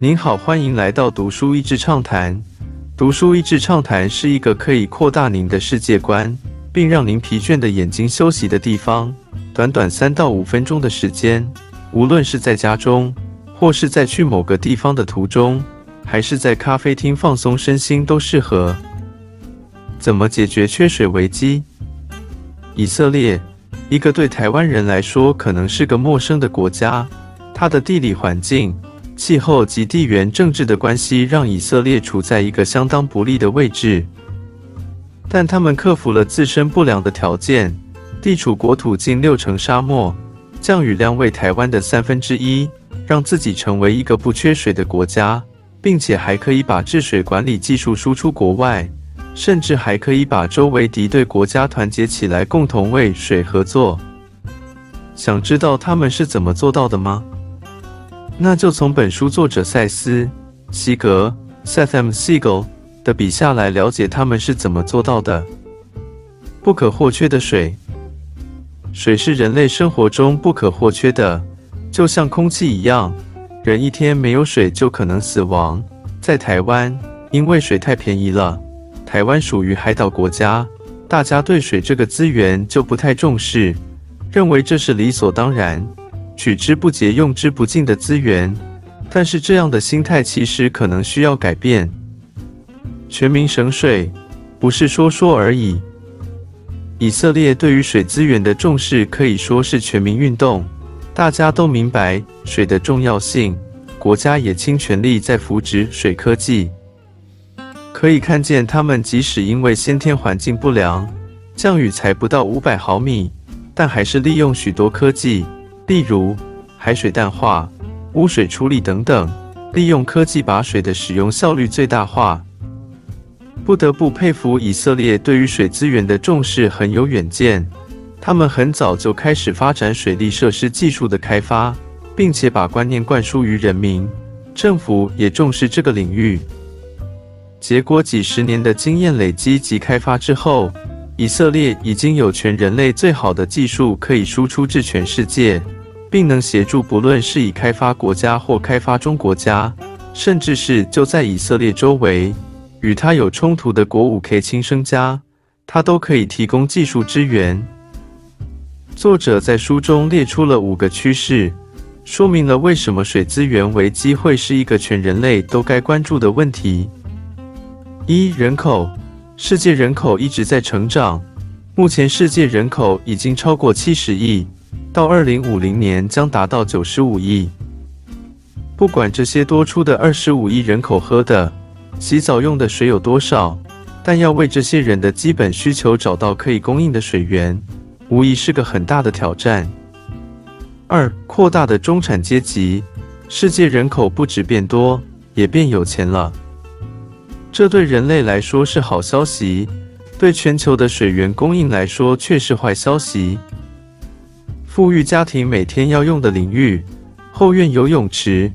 您好，欢迎来到读书益智畅谈。读书益智畅谈是一个可以扩大您的世界观，并让您疲倦的眼睛休息的地方。短短三到五分钟的时间，无论是在家中，或是在去某个地方的途中，还是在咖啡厅放松身心，都适合。怎么解决缺水危机？以色列，一个对台湾人来说可能是个陌生的国家，它的地理环境。气候及地缘政治的关系让以色列处在一个相当不利的位置，但他们克服了自身不良的条件，地处国土近六成沙漠，降雨量为台湾的三分之一，让自己成为一个不缺水的国家，并且还可以把治水管理技术输出国外，甚至还可以把周围敌对国家团结起来，共同为水合作。想知道他们是怎么做到的吗？那就从本书作者塞斯·西格 （Seth M. Siegel） 的笔下来了解他们是怎么做到的。不可或缺的水，水是人类生活中不可或缺的，就像空气一样。人一天没有水就可能死亡。在台湾，因为水太便宜了，台湾属于海岛国家，大家对水这个资源就不太重视，认为这是理所当然。取之不竭、用之不尽的资源，但是这样的心态其实可能需要改变。全民省水不是说说而已。以色列对于水资源的重视可以说是全民运动，大家都明白水的重要性，国家也倾全力在扶植水科技。可以看见，他们即使因为先天环境不良，降雨才不到五百毫米，但还是利用许多科技。例如海水淡化、污水处理等等，利用科技把水的使用效率最大化。不得不佩服以色列对于水资源的重视很有远见，他们很早就开始发展水利设施技术的开发，并且把观念灌输于人民，政府也重视这个领域。结果几十年的经验累积及开发之后，以色列已经有全人类最好的技术可以输出至全世界。并能协助不论是以开发国家或开发中国家，甚至是就在以色列周围与他有冲突的国五 K 亲生家，他都可以提供技术支援。作者在书中列出了五个趋势，说明了为什么水资源危机会是一个全人类都该关注的问题。一、人口，世界人口一直在成长，目前世界人口已经超过七十亿。到二零五零年将达到九十五亿。不管这些多出的二十五亿人口喝的、洗澡用的水有多少，但要为这些人的基本需求找到可以供应的水源，无疑是个很大的挑战。二、扩大的中产阶级，世界人口不止变多，也变有钱了。这对人类来说是好消息，对全球的水源供应来说却是坏消息。富裕家庭每天要用的淋浴、后院游泳池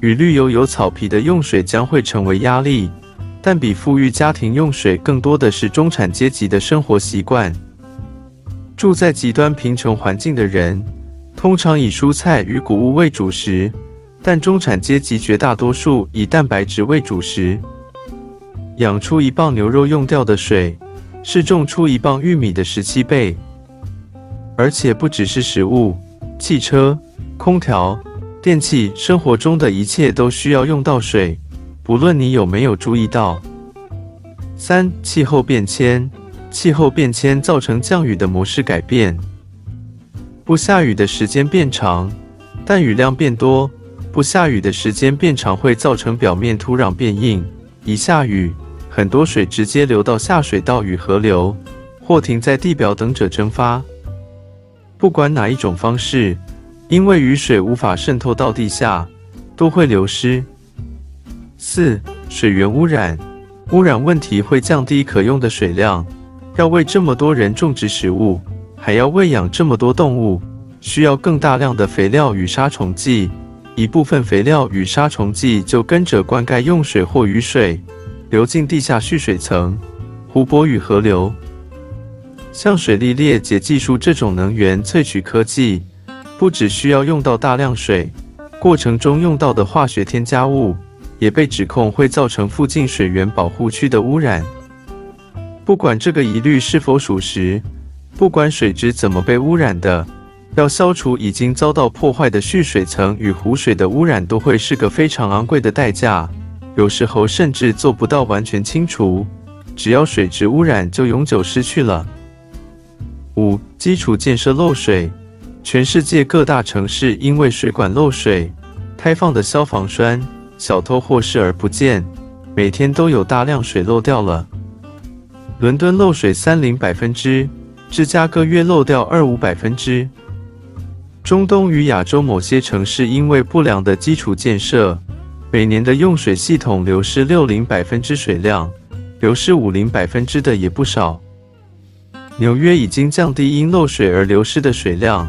与绿油油草皮的用水将会成为压力，但比富裕家庭用水更多的是中产阶级的生活习惯。住在极端贫穷环境的人，通常以蔬菜与谷物为主食，但中产阶级绝大多数以蛋白质为主食。养出一磅牛肉用掉的水，是种出一磅玉米的十七倍。而且不只是食物、汽车、空调、电器，生活中的一切都需要用到水，不论你有没有注意到。三、气候变迁，气候变迁造成降雨的模式改变，不下雨的时间变长，但雨量变多；不下雨的时间变长会造成表面土壤变硬，一下雨，很多水直接流到下水道与河流，或停在地表等着蒸发。不管哪一种方式，因为雨水无法渗透到地下，都会流失。四、水源污染，污染问题会降低可用的水量。要为这么多人种植食物，还要喂养这么多动物，需要更大量的肥料与杀虫剂。一部分肥料与杀虫剂就跟着灌溉用水或雨水，流进地下蓄水层、湖泊与河流。像水力裂解技术这种能源萃取科技，不只需要用到大量水，过程中用到的化学添加物也被指控会造成附近水源保护区的污染。不管这个疑虑是否属实，不管水质怎么被污染的，要消除已经遭到破坏的蓄水层与湖水的污染，都会是个非常昂贵的代价。有时候甚至做不到完全清除，只要水质污染就永久失去了。五、基础建设漏水，全世界各大城市因为水管漏水、开放的消防栓、小偷或视而不见，每天都有大量水漏掉了。伦敦漏水三零百分之，芝加哥约漏掉二五百分之。中东与亚洲某些城市因为不良的基础建设，每年的用水系统流失六零百分之水量，流失五零百分之的也不少。纽约已经降低因漏水而流失的水量，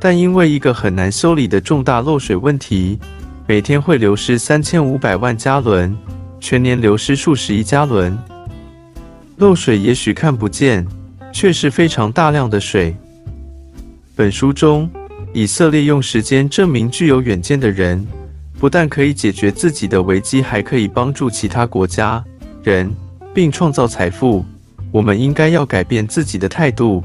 但因为一个很难修理的重大漏水问题，每天会流失三千五百万加仑，全年流失数十亿加仑。漏水也许看不见，却是非常大量的水。本书中，以色列用时间证明具有远见的人，不但可以解决自己的危机，还可以帮助其他国家、人，并创造财富。我们应该要改变自己的态度，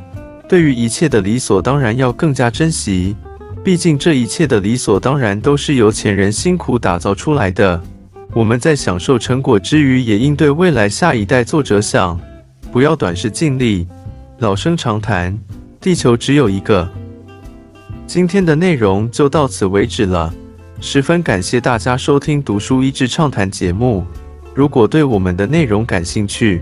对于一切的理所当然要更加珍惜。毕竟这一切的理所当然都是由前人辛苦打造出来的。我们在享受成果之余，也应对未来下一代做着想，不要短视尽力。老生常谈，地球只有一个。今天的内容就到此为止了，十分感谢大家收听读书益智畅谈节目。如果对我们的内容感兴趣，